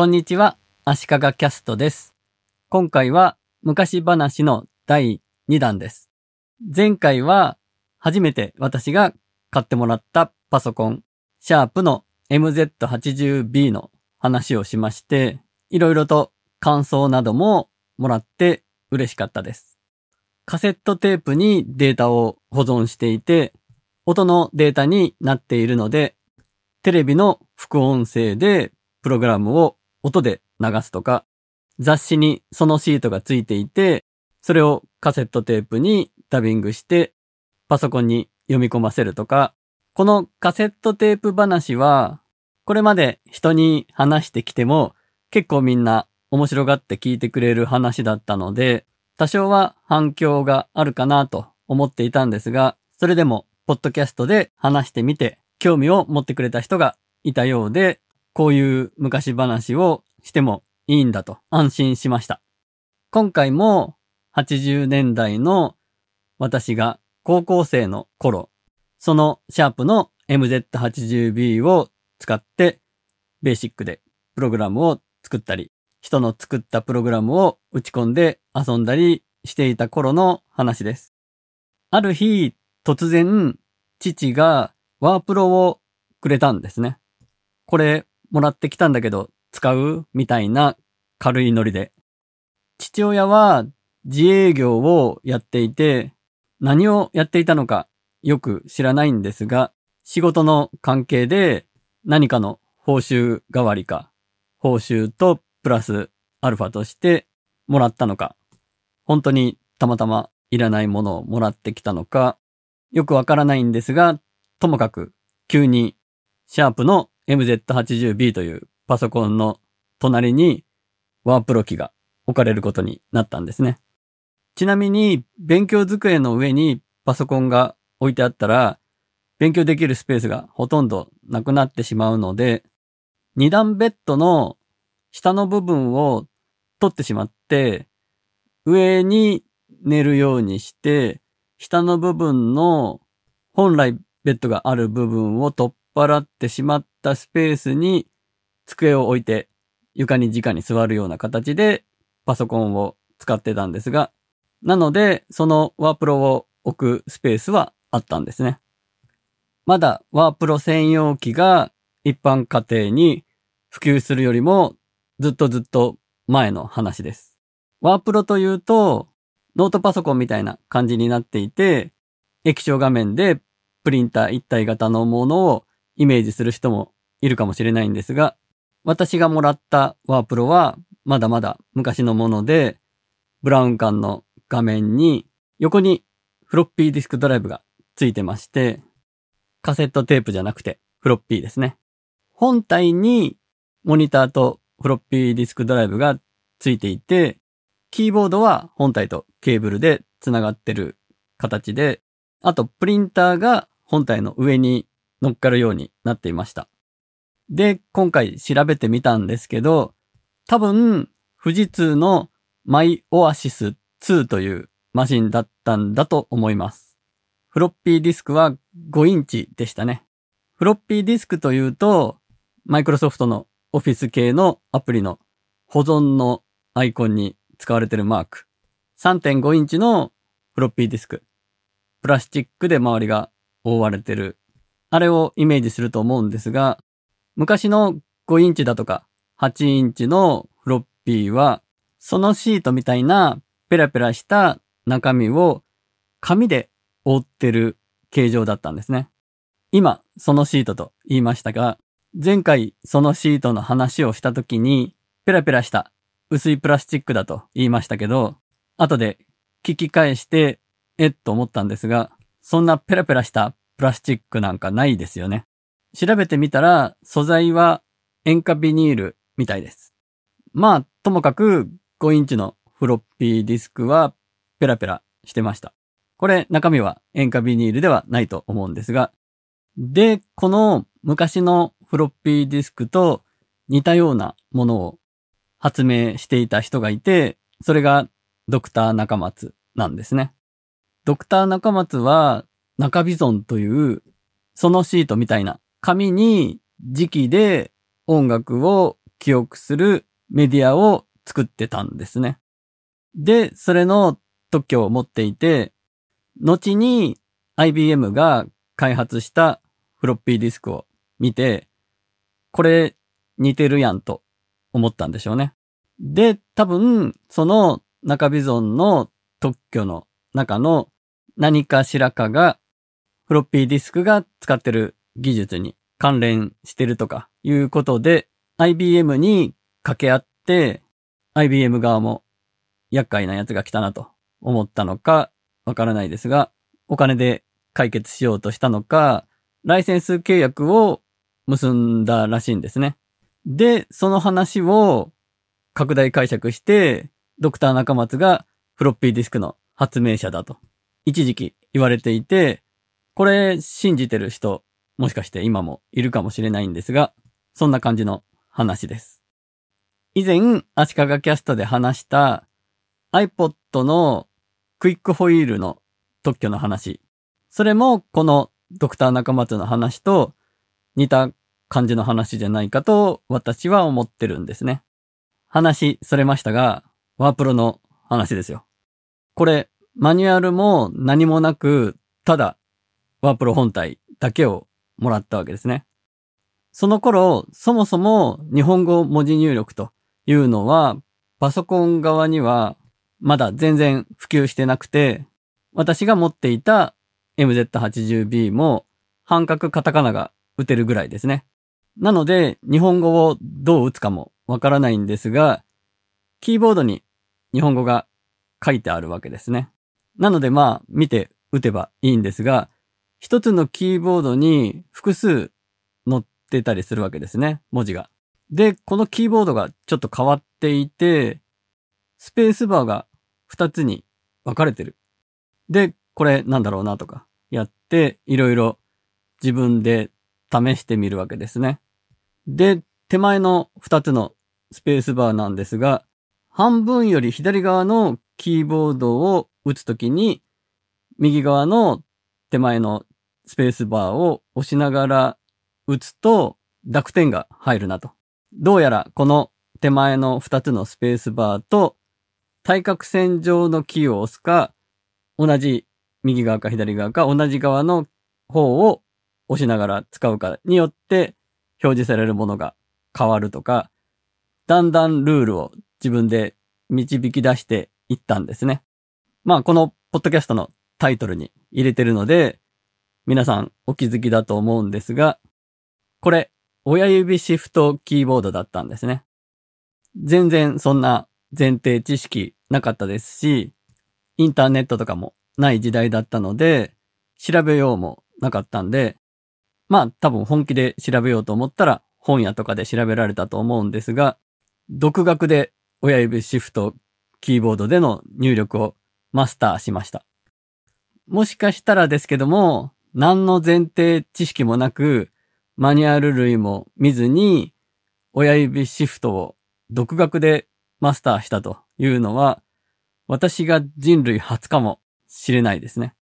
こんにちは、足利キャストです。今回は昔話の第2弾です。前回は初めて私が買ってもらったパソコン、シャープの MZ80B の話をしまして、いろいろと感想などももらって嬉しかったです。カセットテープにデータを保存していて、音のデータになっているので、テレビの副音声でプログラムを音で流すとか、雑誌にそのシートがついていて、それをカセットテープにダビングして、パソコンに読み込ませるとか、このカセットテープ話は、これまで人に話してきても、結構みんな面白がって聞いてくれる話だったので、多少は反響があるかなと思っていたんですが、それでも、ポッドキャストで話してみて、興味を持ってくれた人がいたようで、こういう昔話をしてもいいんだと安心しました。今回も80年代の私が高校生の頃、そのシャープの MZ80B を使ってベーシックでプログラムを作ったり、人の作ったプログラムを打ち込んで遊んだりしていた頃の話です。ある日、突然、父がワープロをくれたんですね。これもらってきたんだけど使う？みたいな軽いノリで。父親は自営業をやっていて何をやっていたのかよく知らないんですが仕事の関係で何かの報酬代わりか報酬とプラスアルファとしてもらったのか本当にたまたまいらないものをもらってきたのかよくわからないんですがともかく急にシャープの MZ80B というパソコンの隣にワープロ機が置かれることになったんですね。ちなみに勉強机の上にパソコンが置いてあったら勉強できるスペースがほとんどなくなってしまうので二段ベッドの下の部分を取ってしまって上に寝るようにして下の部分の本来ベッドがある部分を取っ払ってしまったスペースに机を置いて床に直に座るような形でパソコンを使ってたんですが、なのでそのワープロを置くスペースはあったんですね。まだワープロ専用機が一般家庭に普及するよりもずっとずっと前の話です。ワープロというとノートパソコンみたいな感じになっていて液晶画面でプリンター一体型のものをイメージする人もいるかもしれないんですが、私がもらったワープロはまだまだ昔のもので、ブラウン管の画面に横にフロッピーディスクドライブがついてまして、カセットテープじゃなくてフロッピーですね。本体にモニターとフロッピーディスクドライブがついていて、キーボードは本体とケーブルで繋がってる形で、あとプリンターが本体の上に乗っかるようになっていました。で、今回調べてみたんですけど、多分、富士通のマイオアシス2というマシンだったんだと思います。フロッピーディスクは5インチでしたね。フロッピーディスクというと、マイクロソフトのオフィス系のアプリの保存のアイコンに使われているマーク。3.5インチのフロッピーディスク。プラスチックで周りが覆われてる。あれをイメージすると思うんですが、昔の5インチだとか8インチのフロッピーは、そのシートみたいなペラペラした中身を紙で覆ってる形状だったんですね。今、そのシートと言いましたが、前回そのシートの話をした時に、ペラペラした薄いプラスチックだと言いましたけど、後で聞き返して、えっと思ったんですが、そんなペラペラしたプラスチックなんかないですよね。調べてみたら、素材は塩化ビニールみたいです。まあ、ともかく5インチのフロッピーディスクはペラペラしてました。これ中身は塩化ビニールではないと思うんですが。で、この昔のフロッピーディスクと似たようなものを発明していた人がいて、それがドクター中松なんですね。ドクター中松は中ビゾンというそのシートみたいな紙に磁気で音楽を記憶するメディアを作ってたんですね。で、それの特許を持っていて、後に IBM が開発したフロッピーディスクを見て、これ似てるやんと思ったんでしょうね。で、多分、その中ビゾンの特許の中の何かしらかが、フロッピーディスクが使ってる技術に関連してるとかいうことで、IBM に掛け合って、IBM 側も厄介なやつが来たなと思ったのかわからないですが、お金で解決しようとしたのか、ライセンス契約を結んだらしいんですね。で、その話を拡大解釈して、ドクター中松がフロッピーディスクの発明者だと、一時期言われていて、これ信じてる人、もしかして今もいるかもしれないんですが、そんな感じの話です。以前、足利キャストで話した iPod のクイックホイールの特許の話。それもこのドクター中松の話と似た感じの話じゃないかと私は思ってるんですね。話それましたが、ワープロの話ですよ。これ、マニュアルも何もなく、ただ、ワープロ本体だけをもらったわけですね。その頃、そもそも日本語文字入力というのは、パソコン側にはまだ全然普及してなくて、私が持っていた MZ80B も半角カタカナが打てるぐらいですね。なので、日本語をどう打つかもわからないんですが、キーボードに日本語が書いてあるわけですね。なのでまあ、見て打てばいいんですが、一つのキーボードに複数載ってたりするわけですね、文字が。で、このキーボードがちょっと変わっていて、スペースバーが二つに分かれてる。で、これなんだろうなとかやって、いろいろ自分で試してみるわけですね。で、手前の二つのスペースバーなんですが、半分より左側のキーボードを打つときに、右側の手前のスペースバーを押しながら打つと濁点が入るなと。どうやらこの手前の二つのスペースバーと対角線上のキーを押すか、同じ右側か左側か同じ側の方を押しながら使うかによって表示されるものが変わるとか、だんだんルールを自分で導き出していったんですね。まあこのポッドキャストのタイトルに入れてるので、皆さんお気づきだと思うんですが、これ親指シフトキーボードだったんですね。全然そんな前提知識なかったですし、インターネットとかもない時代だったので、調べようもなかったんで、まあ多分本気で調べようと思ったら本屋とかで調べられたと思うんですが、独学で親指シフトキーボードでの入力をマスターしました。もしかしたらですけども、何の前提知識もなく、マニュアル類も見ずに、親指シフトを独学でマスターしたというのは、私が人類初かもしれないですね。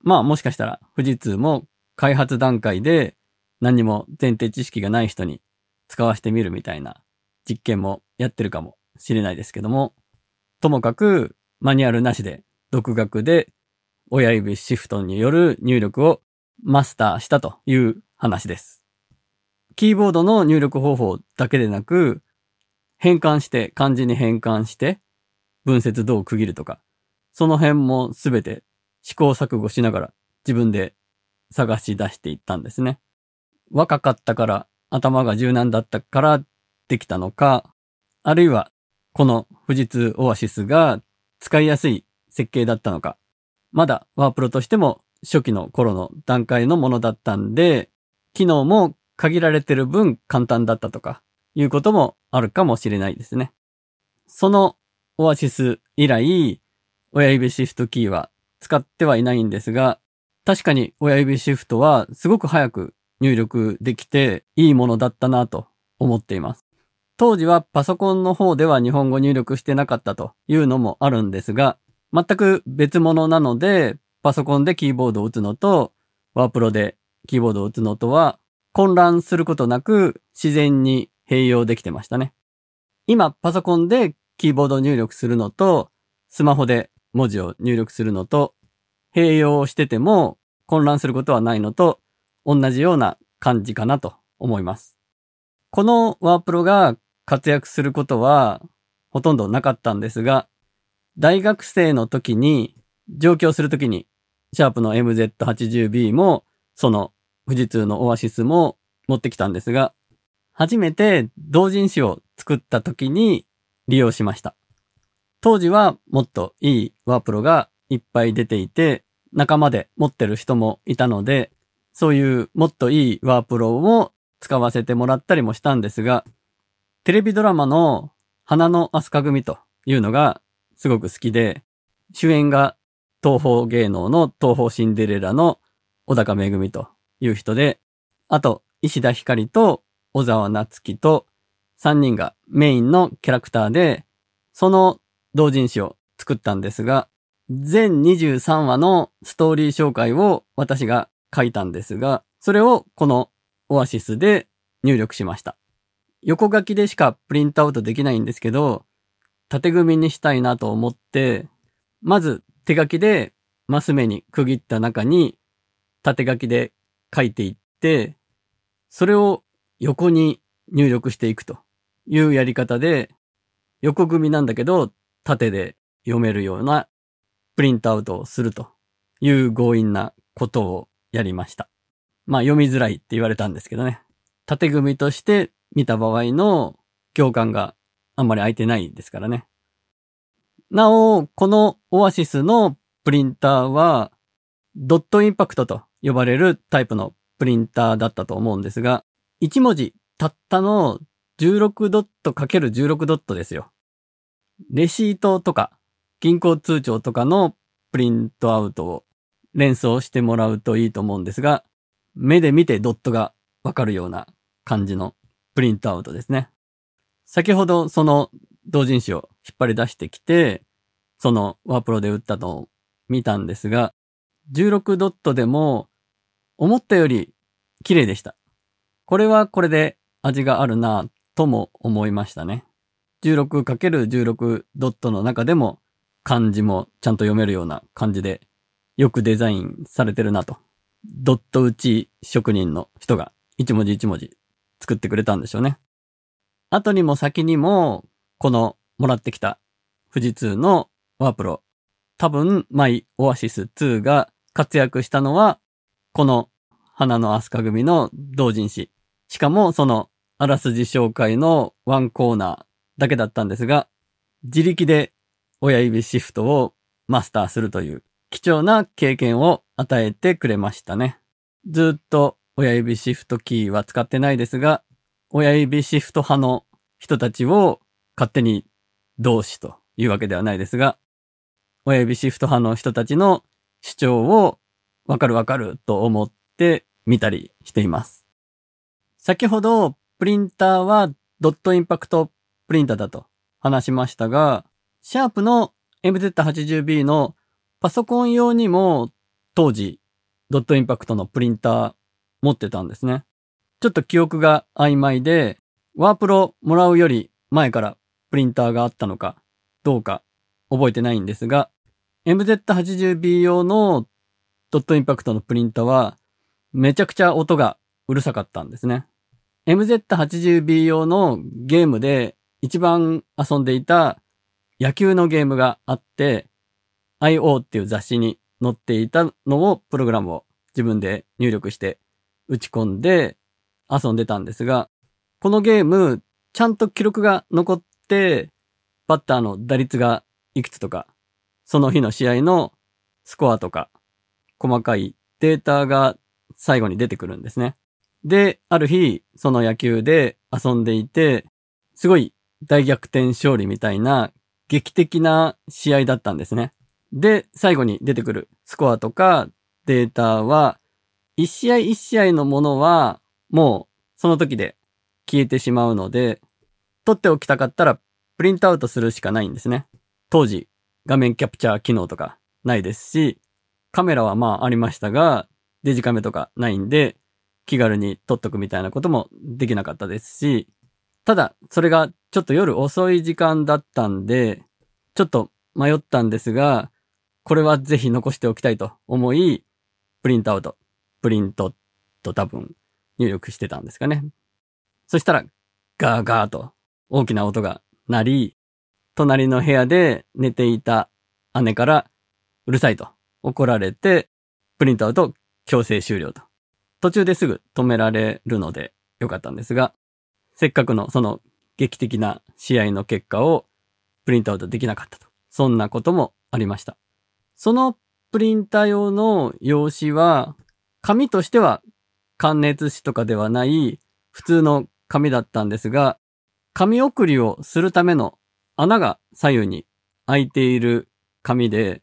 まあもしかしたら富士通も開発段階で何も前提知識がない人に使わせてみるみたいな実験もやってるかもしれないですけども、ともかくマニュアルなしで独学で親指シフトによる入力をマスターしたという話です。キーボードの入力方法だけでなく、変換して、漢字に変換して、文節どう区切るとか、その辺もすべて試行錯誤しながら自分で探し出していったんですね。若かったから頭が柔軟だったからできたのか、あるいはこの富士通オアシスが使いやすい設計だったのか、まだワープロとしても初期の頃の段階のものだったんで、機能も限られてる分簡単だったとか、いうこともあるかもしれないですね。そのオアシス以来、親指シフトキーは使ってはいないんですが、確かに親指シフトはすごく早く入力できていいものだったなと思っています。当時はパソコンの方では日本語入力してなかったというのもあるんですが、全く別物なので、パソコンでキーボードを打つのと、ワープロでキーボードを打つのとは混乱することなく自然に併用できてましたね。今、パソコンでキーボード入力するのと、スマホで文字を入力するのと、併用してても混乱することはないのと、同じような感じかなと思います。このワープロが活躍することはほとんどなかったんですが、大学生の時に上京する時にシャープの MZ80B もその富士通のオアシスも持ってきたんですが、初めて同人誌を作った時に利用しました。当時はもっといいワープロがいっぱい出ていて、仲間で持ってる人もいたので、そういうもっといいワープロを使わせてもらったりもしたんですが、テレビドラマの花の飛鳥組というのがすごく好きで、主演が東方芸能の東方シンデレラの小高めぐみという人で、あと、石田ひかりと小沢夏樹と3人がメインのキャラクターで、その同人誌を作ったんですが、全23話のストーリー紹介を私が書いたんですが、それをこのオアシスで入力しました。横書きでしかプリントアウトできないんですけど、縦組みにしたいなと思って、まず手書きでマス目に区切った中に縦書きで書いていって、それを横に入力していくというやり方で、横組みなんだけど、縦で読めるようなプリントアウトをするという強引なことをやりました。まあ読みづらいって言われたんですけどね。縦組みとして見た場合の共感があんまり空いてないですからね。なお、このオアシスのプリンターは、ドットインパクトと呼ばれるタイプのプリンターだったと思うんですが、1文字たったの16ドット ×16 ドットですよ。レシートとか銀行通帳とかのプリントアウトを連想してもらうといいと思うんですが、目で見てドットがわかるような感じのプリントアウトですね。先ほどその同人誌を引っ張り出してきて、そのワープロで打ったのを見たんですが、16ドットでも思ったより綺麗でした。これはこれで味があるなとも思いましたね。16×16 ドットの中でも漢字もちゃんと読めるような感じでよくデザインされてるなと。ドット打ち職人の人が一文字一文字作ってくれたんでしょうね。後にも先にもこのもらってきた富士通のワープロ多分マイオアシス2が活躍したのはこの花のアスカ組の同人誌。しかもそのあらすじ紹介のワンコーナーだけだったんですが、自力で親指シフトをマスターするという貴重な経験を与えてくれましたね。ずっと親指シフトキーは使ってないですが、親指シフト派の人たちを勝手に同志というわけではないですが、親指シフト派の人たちの主張をわかるわかると思って見たりしています。先ほどプリンターはドットインパクトプリンターだと話しましたが、シャープの MZ80B のパソコン用にも当時ドットインパクトのプリンター持ってたんですね。ちょっと記憶が曖昧で、ワープロもらうより前からプリンターがあったのかどうか覚えてないんですが、MZ80B 用のドットインパクトのプリンターはめちゃくちゃ音がうるさかったんですね。MZ80B 用のゲームで一番遊んでいた野球のゲームがあって、IO っていう雑誌に載っていたのをプログラムを自分で入力して打ち込んで遊んでたんですが、このゲームちゃんと記録が残って、バッターの打率がいくつとか、その日の試合のスコアとか、細かいデータが最後に出てくるんですね。で、ある日、その野球で遊んでいて、すごい大逆転勝利みたいな劇的な試合だったんですね。で、最後に出てくるスコアとかデータは、一試合一試合のものは、もうその時で消えてしまうので、取っておきたかったらプリントアウトするしかないんですね。当時、画面キャプチャー機能とかないですし、カメラはまあありましたが、デジカメとかないんで、気軽に撮っとくみたいなこともできなかったですし、ただ、それがちょっと夜遅い時間だったんで、ちょっと迷ったんですが、これはぜひ残しておきたいと思い、プリントアウト、プリントと多分入力してたんですかね。そしたら、ガーガーと大きな音が鳴り、隣の部屋で寝ていた姉からうるさいと怒られて、プリントアウト強制終了と。途中ですぐ止められるのでよかったんですが、せっかくのその劇的な試合の結果をプリントアウトできなかったと。そんなこともありました。そのプリンター用の用紙は、紙としては関熱紙とかではない普通の紙だったんですが、紙送りをするための穴が左右に開いている紙で、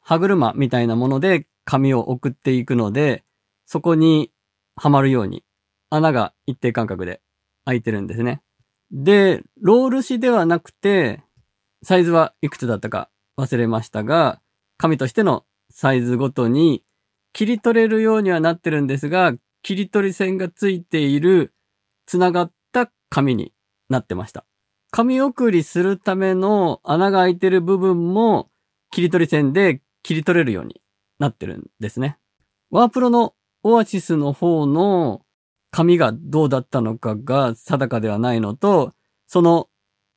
歯車みたいなもので紙を送っていくので、そこにはまるように穴が一定間隔で開いてるんですね。で、ロール紙ではなくて、サイズはいくつだったか忘れましたが、紙としてのサイズごとに切り取れるようにはなってるんですが、切り取り線がついている繋がった紙になってました。紙送りするための穴が開いてる部分も切り取り線で切り取れるようになってるんですね。ワープロのオアシスの方の紙がどうだったのかが定かではないのと、その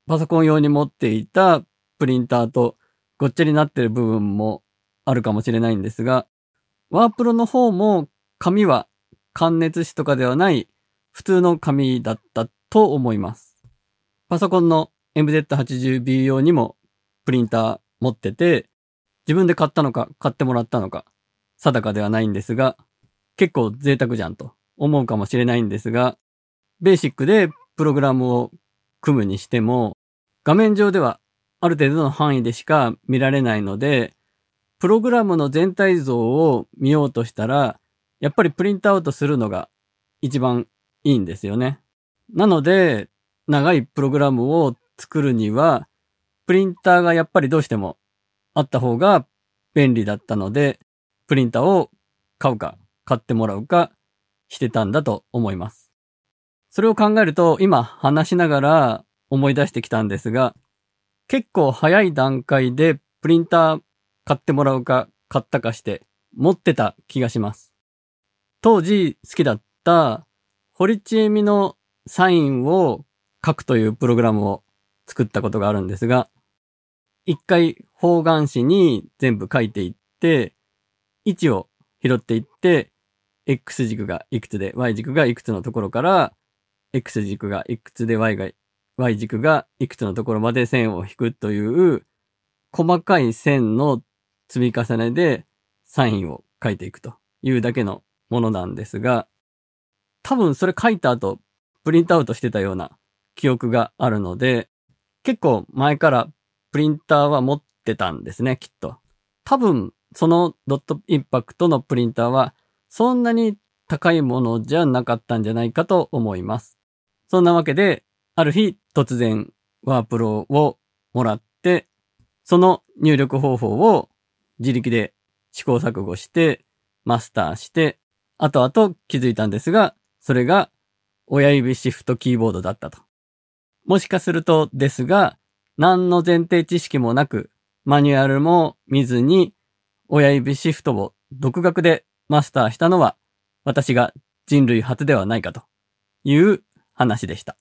パソコン用に持っていたプリンターとごっちゃになってる部分もあるかもしれないんですが、ワープロの方も紙は関熱紙とかではない普通の紙だったと思います。パソコンの MZ80B 用にもプリンター持ってて、自分で買ったのか買ってもらったのか定かではないんですが、結構贅沢じゃんと思うかもしれないんですが、ベーシックでプログラムを組むにしても、画面上ではある程度の範囲でしか見られないので、プログラムの全体像を見ようとしたら、やっぱりプリントアウトするのが一番いいんですよね。なので、長いプログラムを作るには、プリンターがやっぱりどうしてもあった方が便利だったので、プリンターを買うか買ってもらうかしてたんだと思います。それを考えると今話しながら思い出してきたんですが、結構早い段階でプリンター買ってもらうか買ったかして持ってた気がします。当時好きだった堀ちえみのサインを書くというプログラムを作ったことがあるんですが、一回方眼紙に全部書いていって、位置を拾っていって、X 軸がいくつで Y 軸がいくつのところから、X 軸がいくつで Y が、Y 軸がいくつのところまで線を引くという細かい線の積み重ねでサインを書いていくというだけのものなんですが、多分それ書いた後、プリントアウトしてたような記憶があるので、結構前からプリンターは持ってたんですね、きっと。多分、そのドットインパクトのプリンターは、そんなに高いものじゃなかったんじゃないかと思います。そんなわけで、ある日突然ワープロをもらって、その入力方法を自力で試行錯誤してマスターして、後々気づいたんですが、それが親指シフトキーボードだったと。もしかするとですが、何の前提知識もなく、マニュアルも見ずに、親指シフトを独学でマスターしたのは、私が人類初ではないかという話でした。